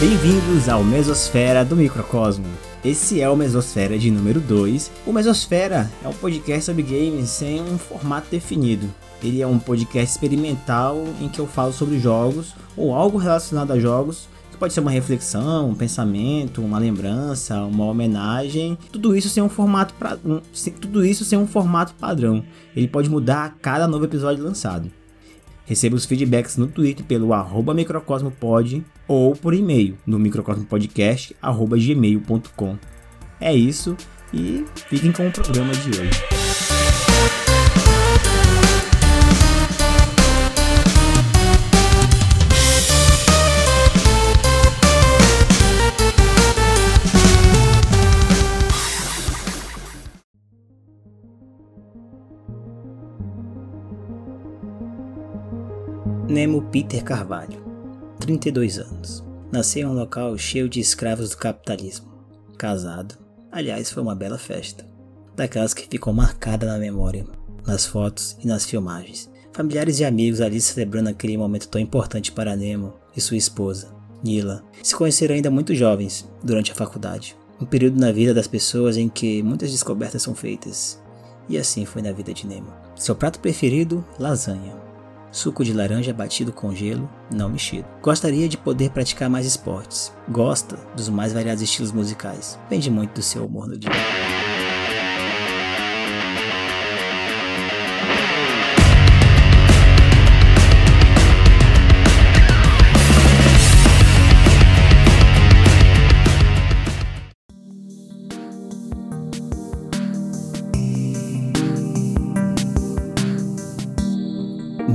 Bem-vindos ao Mesosfera do Microcosmo. Esse é o Mesosfera de número 2. O Mesosfera é um podcast sobre games sem um formato definido. Ele é um podcast experimental em que eu falo sobre jogos ou algo relacionado a jogos pode ser uma reflexão, um pensamento, uma lembrança, uma homenagem, tudo isso sem um formato pra, tudo isso sem um formato padrão. Ele pode mudar a cada novo episódio lançado. Receba os feedbacks no Twitter pelo arroba microcosmopod ou por e-mail no microcosmopodcast.gmail.com. É isso e fiquem com o programa de hoje. Nemo Peter Carvalho, 32 anos. Nasceu em um local cheio de escravos do capitalismo. Casado. Aliás, foi uma bela festa. Daquelas que ficou marcada na memória, nas fotos e nas filmagens. Familiares e amigos ali celebrando aquele momento tão importante para Nemo e sua esposa, Nila. Se conheceram ainda muito jovens, durante a faculdade. Um período na vida das pessoas em que muitas descobertas são feitas. E assim foi na vida de Nemo. Seu prato preferido, lasanha suco de laranja batido com gelo, não mexido. Gostaria de poder praticar mais esportes. Gosta dos mais variados estilos musicais. Depende muito do seu humor no dia.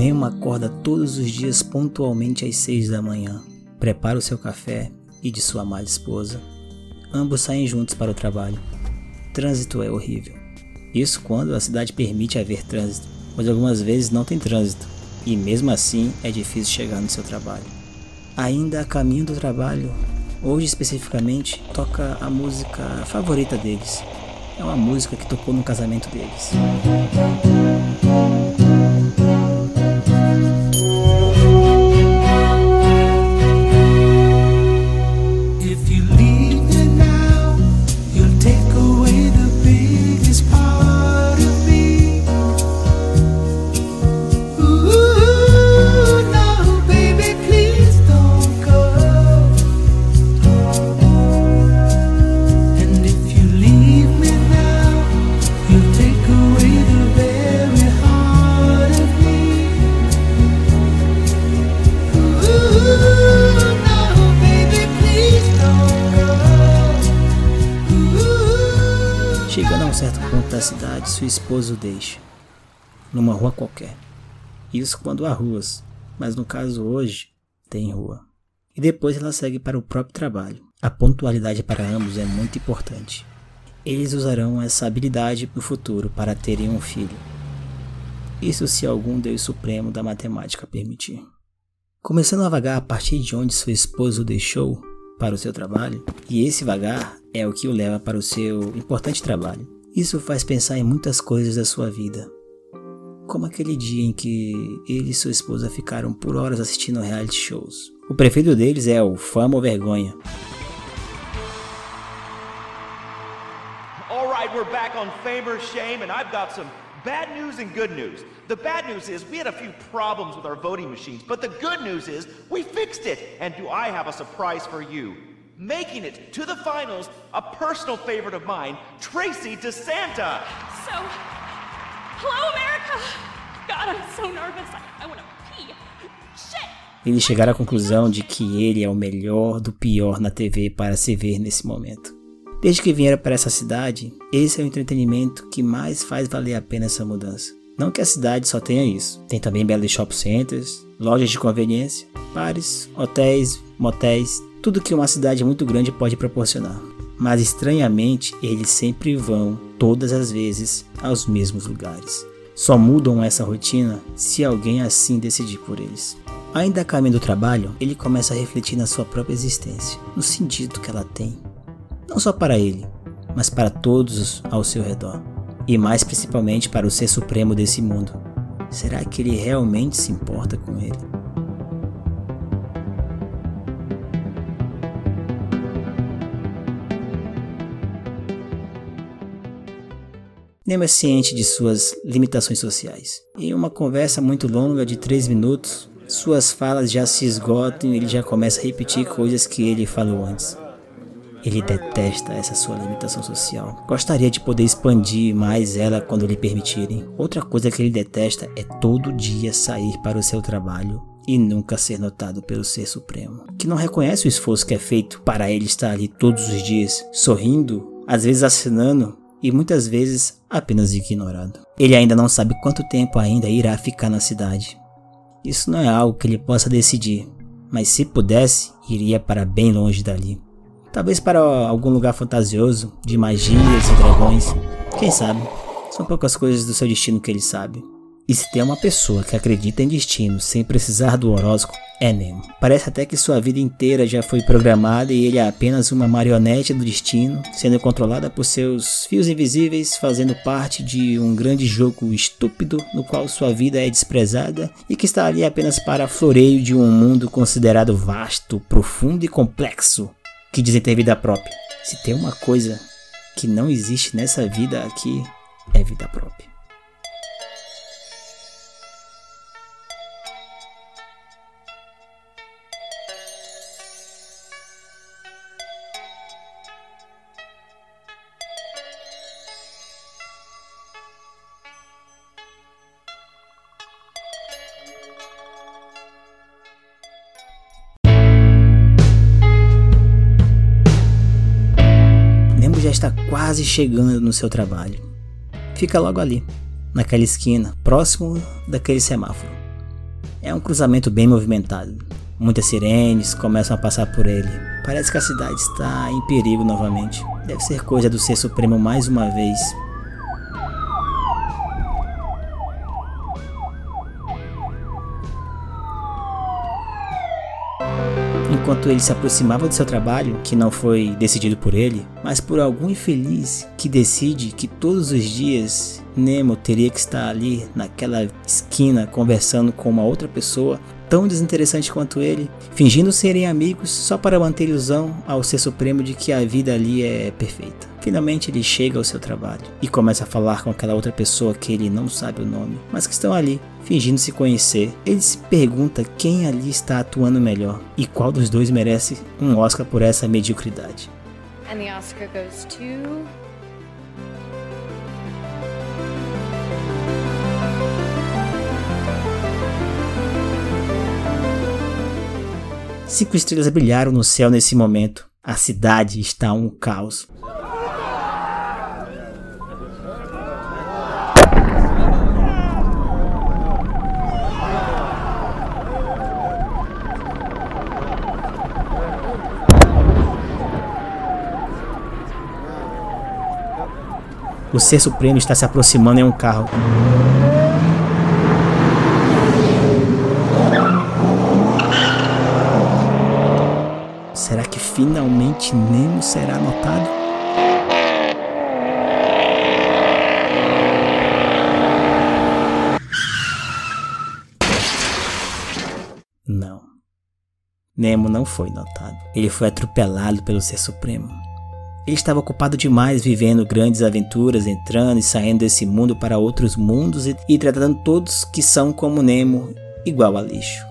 Nemo acorda todos os dias pontualmente às seis da manhã. Prepara o seu café e de sua amada esposa. Ambos saem juntos para o trabalho. Trânsito é horrível. Isso quando a cidade permite haver trânsito, pois algumas vezes não tem trânsito e mesmo assim é difícil chegar no seu trabalho. Ainda a caminho do trabalho, hoje especificamente, toca a música favorita deles. É uma música que tocou no casamento deles. Cidade, sua esposa o deixa. Numa rua qualquer. Isso quando há ruas, mas no caso hoje, tem rua. E depois ela segue para o próprio trabalho. A pontualidade para ambos é muito importante. Eles usarão essa habilidade no futuro para terem um filho. Isso se algum Deus Supremo da matemática permitir. Começando a vagar a partir de onde sua esposa o deixou para o seu trabalho, e esse vagar é o que o leva para o seu importante trabalho. Isso faz pensar em muitas coisas da sua vida. Como aquele dia em que ele e sua esposa ficaram por horas assistindo reality shows. O preferido deles é o Fama ou Vergonha. Alright, we're back on Fame or Shame and I've got some bad news and good news. The bad news is we had a few problems with our voting machines, but the good news is we fixed it. And do I have a surprise for you? Making it to the finals a personal favorite of mine, Tracy DeSanta. So, hello, America! God, I'm so nervous. I, I want to pee. Shit! Eles chegaram à conclusão de que ele é o melhor do pior na TV para se ver nesse momento. Desde que vieram para essa cidade, esse é o entretenimento que mais faz valer a pena essa mudança. Não que a cidade só tenha isso, tem também belos shopping centers, lojas de conveniência, bares, hotéis, motéis, tudo que uma cidade muito grande pode proporcionar. Mas estranhamente, eles sempre vão, todas as vezes, aos mesmos lugares. Só mudam essa rotina se alguém assim decidir por eles. Ainda a caminho do trabalho, ele começa a refletir na sua própria existência, no sentido que ela tem, não só para ele, mas para todos ao seu redor, e mais principalmente para o ser supremo desse mundo. Será que ele realmente se importa com ele? Nemo é ciente de suas limitações sociais. Em uma conversa muito longa de 3 minutos, suas falas já se esgotam e ele já começa a repetir coisas que ele falou antes. Ele detesta essa sua limitação social. Gostaria de poder expandir mais ela quando lhe permitirem. Outra coisa que ele detesta é todo dia sair para o seu trabalho e nunca ser notado pelo Ser Supremo, que não reconhece o esforço que é feito para ele estar ali todos os dias, sorrindo, às vezes assinando e muitas vezes apenas ignorado. Ele ainda não sabe quanto tempo ainda irá ficar na cidade. Isso não é algo que ele possa decidir, mas se pudesse, iria para bem longe dali. Talvez para algum lugar fantasioso, de magias e dragões. Quem sabe? São poucas coisas do seu destino que ele sabe. E se tem uma pessoa que acredita em destino sem precisar do horóscopo, é Nemo. Parece até que sua vida inteira já foi programada e ele é apenas uma marionete do destino, sendo controlada por seus fios invisíveis, fazendo parte de um grande jogo estúpido no qual sua vida é desprezada e que está ali apenas para floreio de um mundo considerado vasto, profundo e complexo, que dizem ter vida própria. Se tem uma coisa que não existe nessa vida aqui, é vida própria. Já está quase chegando no seu trabalho. Fica logo ali, naquela esquina, próximo daquele semáforo. É um cruzamento bem movimentado. Muitas sirenes começam a passar por ele. Parece que a cidade está em perigo novamente. Deve ser coisa do Ser Supremo mais uma vez. Enquanto ele se aproximava do seu trabalho, que não foi decidido por ele, mas por algum infeliz que decide que todos os dias Nemo teria que estar ali naquela esquina conversando com uma outra pessoa tão desinteressante quanto ele, fingindo serem amigos só para manter ilusão ao ser supremo de que a vida ali é perfeita. Finalmente ele chega ao seu trabalho e começa a falar com aquela outra pessoa que ele não sabe o nome, mas que estão ali, fingindo se conhecer. Ele se pergunta quem ali está atuando melhor e qual dos dois merece um Oscar por essa mediocridade. And the Oscar goes to Cinco estrelas brilharam no céu nesse momento. A cidade está um caos. O Ser Supremo está se aproximando em um carro. Será que finalmente Nemo será notado? Não. Nemo não foi notado. Ele foi atropelado pelo Ser Supremo. Ele estava ocupado demais vivendo grandes aventuras, entrando e saindo desse mundo para outros mundos e, e tratando todos que são como Nemo igual a lixo.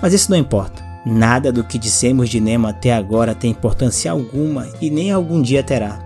Mas isso não importa. Nada do que dissemos de Nemo até agora tem importância alguma e nem algum dia terá,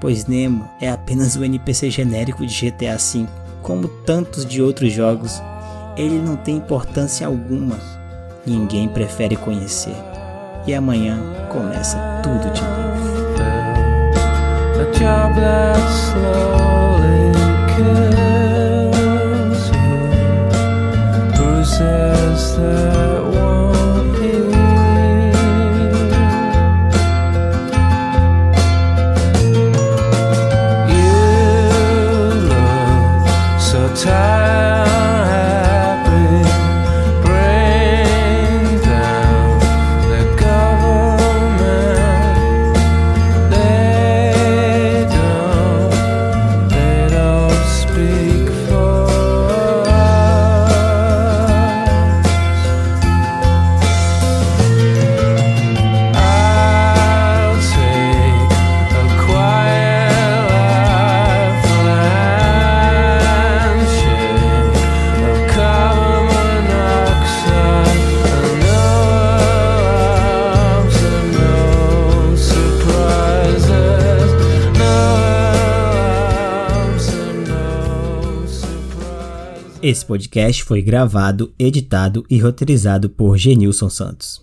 pois Nemo é apenas um NPC genérico de GTA V, como tantos de outros jogos. Ele não tem importância alguma. Ninguém prefere conhecer. E amanhã começa tudo de novo. Esse podcast foi gravado, editado e roteirizado por Genilson Santos.